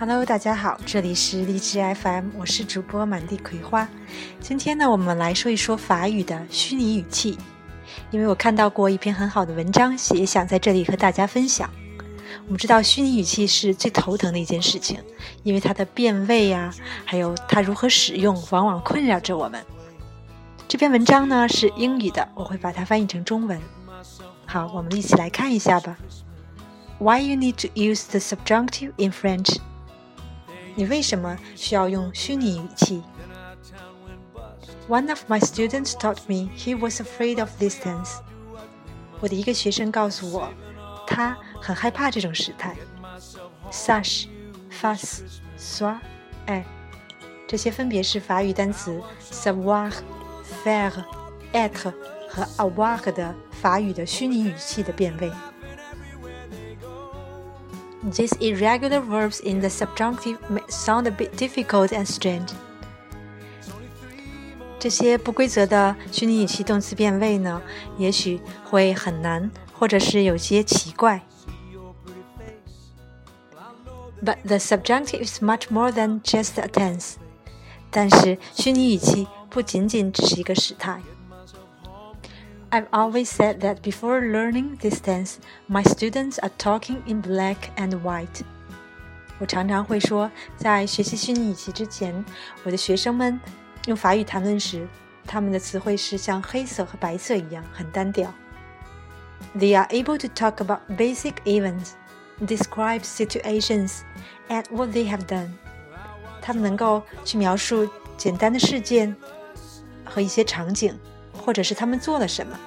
Hello，大家好，这里是荔枝 FM，我是主播满地葵花。今天呢，我们来说一说法语的虚拟语气，因为我看到过一篇很好的文章，也想在这里和大家分享。我们知道虚拟语气是最头疼的一件事情，因为它的变位呀，还有它如何使用，往往困扰着我们。这篇文章呢是英语的，我会把它翻译成中文。好，我们一起来看一下吧。Why you need to use the subjunctive in French？你为什么需要用虚拟语气？One of my students taught me he was afraid of distance。我的一个学生告诉我，他很害怕这种时态。Sache, face, soit, être，这些分别是法语单词 savoir, faire, être 和 avoir 的法语的虚拟语气的变位。These irregular verbs in the subjunctive may sound a bit difficult and strange. 这些不规则的虚拟语气动词变位呢，也许会很难，或者是有些奇怪。But the subjunctive is much more than just a tense. 但是虚拟语气不仅仅只是一个时态。 I've always said that before learning this tense, my students are talking in black and white. 我常常会说，在学习虚拟棋之前，我的学生们用法语谈论时，他们的词汇是像黑色和白色一样，很单调。They are able to talk about basic events, describe situations, and what they have done. 他们能够去描述简单的事件和一些场景。或者是他们做了什么。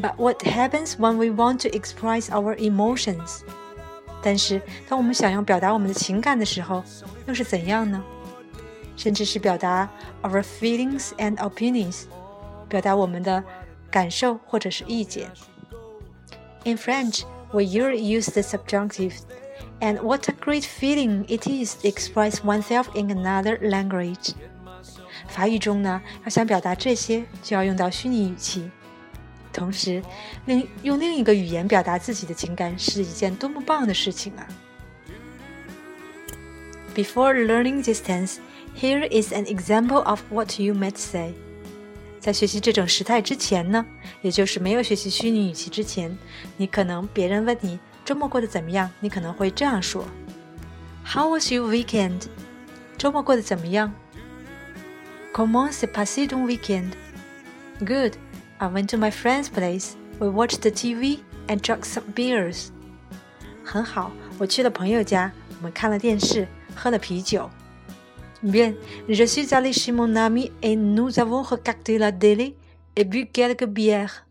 But what happens when we want to express our emotions？但是当我们想要表达我们的情感的时候，又是怎样呢？甚至是表达 our feelings and opinions，表达我们的感受或者是意见。In French, we usually use the subjunctive, and what a great feeling it is to express oneself in another language. 法语中呢，要想表达这些，就要用到虚拟语气。同时，另用另一个语言表达自己的情感是一件多么棒的事情啊！Before learning this tense, here is an example of what you might say. 在学习这种时态之前呢，也就是没有学习虚拟语气之前，你可能别人问你周末过得怎么样，你可能会这样说：How was your weekend？周末过得怎么样 Comment s'est passé ton weekend? Good. I went to my friend's place. We watched the TV and drank some beers. 很好，我去了朋友家，我们看了电视，喝了啤酒。Bien, je suis allé chez mon ami et nous avons regardé la télé et bu quelques bières.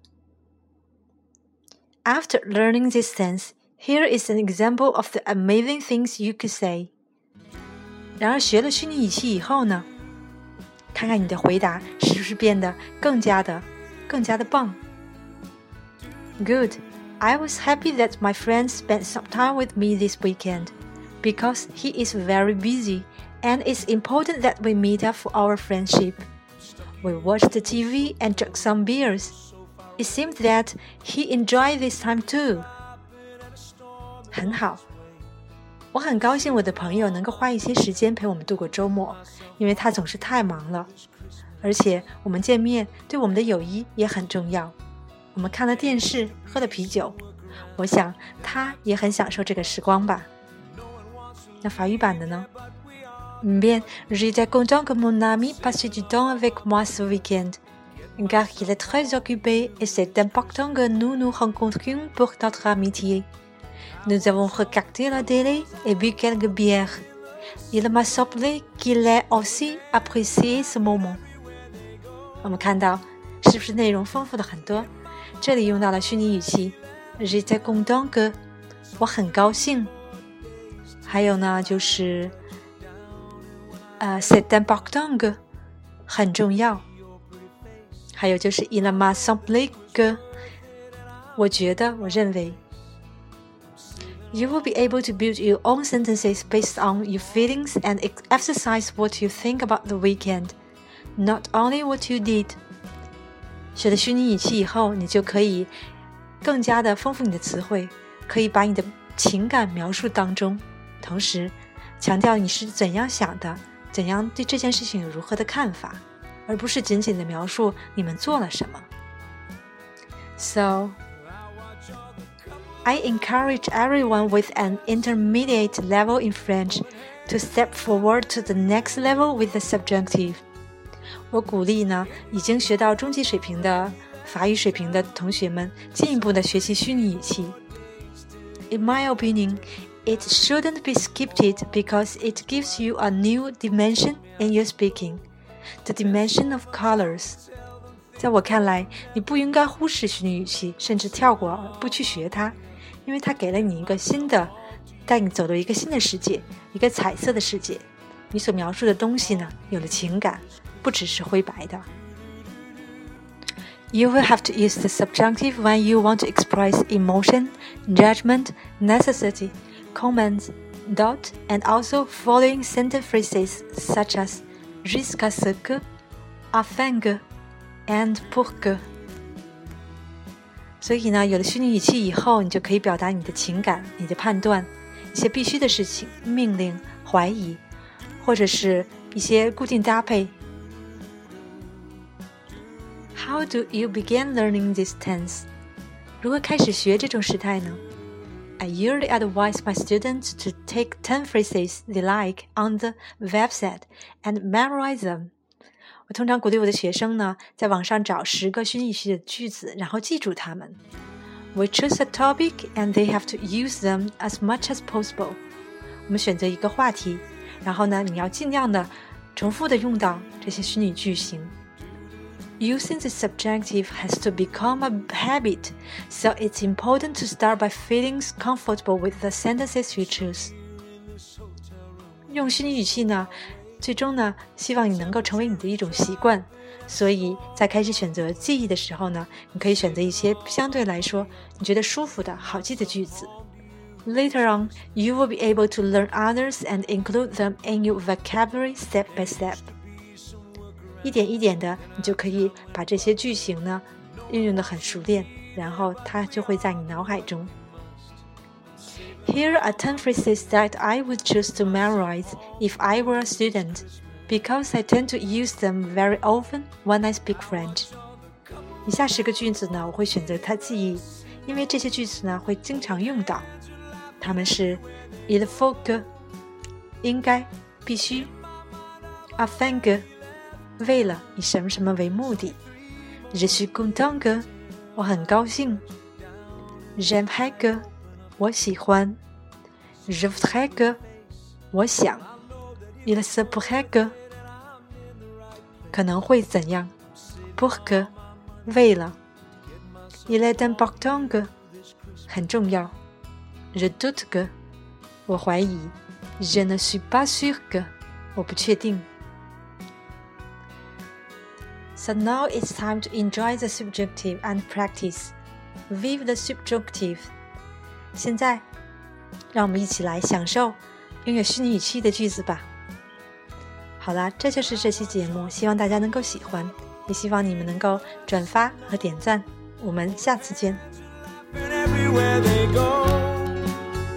After learning this tense, here is an example of the amazing things you could say. 然而学了虚拟语气以后呢？看看你的回答是不是变得更加的、更加的棒。Good. I was happy that my friend spent some time with me this weekend because he is very busy and it's important that we meet up for our friendship. We watched the TV and drank some beers. It seemed that he enjoyed this time too. 很好， 我很高兴我的朋友能够花一些时间陪我们度过周末，因为他总是太忙了。而且我们见面对我们的友谊也很重要。我们看了电视，喝了啤酒，我想他也很享受这个时光吧。那法语版的呢？Bien, j'étais content que mon ami passe du temps avec moi ce week-end, car il est très occupé et c'est important que nous nous rencontrions pour notre amitié. Nous avons regardé la télé et bu quelques bières. Il m'a semblé qu'il ait aussi apprécié ce moment. 我们看到，是不是内容丰富的很多？这里用到了虚拟语气，j'étais content que，我很高兴。还有呢，就是呃，c'est important que，很重要。还有就是 il m'a semblé que，我觉得，我认为。 You will be able to build your own sentences based on your feelings and exercise what you think about the weekend, not only what you did. 学了虚拟语气以后，你就可以更加的丰富你的词汇，可以把你的情感描述当中，同时 强调你是怎样想的，怎样对这件事情有如何的看法，而不是仅仅的描述你们做了什么。So. I encourage everyone with an intermediate level in French to step forward to the next level with the subjunctive. 我鼓励呢，已经学到中级水平的法语水平的同学们进一步的学习虚拟语气。In my opinion, it shouldn't be skipped because it gives you a new dimension in your speaking, the dimension of colors. 在我看来，你不应该忽视虚拟语气，甚至跳过不去学它， 因为它给了你一个新的，带你走到一个新的世界，一个彩色的世界。你所描述的东西呢，有了情感，不只是灰白的。You will have to use the subjunctive when you want to express emotion, judgment, necessity, comments, doubt, and also following sentence phrases such as jusqu'à ce que, afin que, and pour que. 所以呢，有了虚拟语气以后，你就可以表达你的情感、你的判断、一些必须的事情、命令、怀疑，或者是一些固定搭配。How do you begin learning this tense？如何开始学这种时态呢？I usually advise my students to take ten phrases they like on the website and memorize them. 我通常鼓励我的学生呢，在网上找十个虚拟语气的句子，然后记住它们。We choose a topic and they have to use them as much as possible。我们选择一个话题，然后呢，你要尽量的重复的用到这些虚拟句型。Using the subjunctive has to become a habit, so it's important to start by feeling comfortable with the sentences you choose. 用虚拟语气呢？ 最终呢，希望你能够成为你的一种习惯。所以在开始选择记忆的时候呢，你可以选择一些相对来说你觉得舒服的好记的句子。Later on, you will be able to learn others and include them in your vocabulary step by step. 一点一点的，你就可以把这些句型呢运用的很熟练，然后它就会在你脑海中。Here are 10 phrases that I would choose to memorize if I were a student, because I tend to use them very often when I speak French. 以下十个句子呢，我会选择它记忆，因为这些句子呢会经常用到。它们是 il faut que 应该必须，afin que 为了以什么什么为目的，je suis content que 我很高兴，j'aimerais que 我喜欢。Je voudrais que 我想，il se pourrait que 可能会怎样？Pour que 为了，il est important que 很重要。Je doute que 我怀疑，Je ne suis pas sûr que 我不确定。So now it's time to enjoy the subjunctive and practice. Vive the subjunctive! 现在，让我们一起来享受拥有虚拟语气的句子吧。好啦，这就是这期节目，希望大家能够喜欢，也希望你们能够转发和点赞。我们下次见。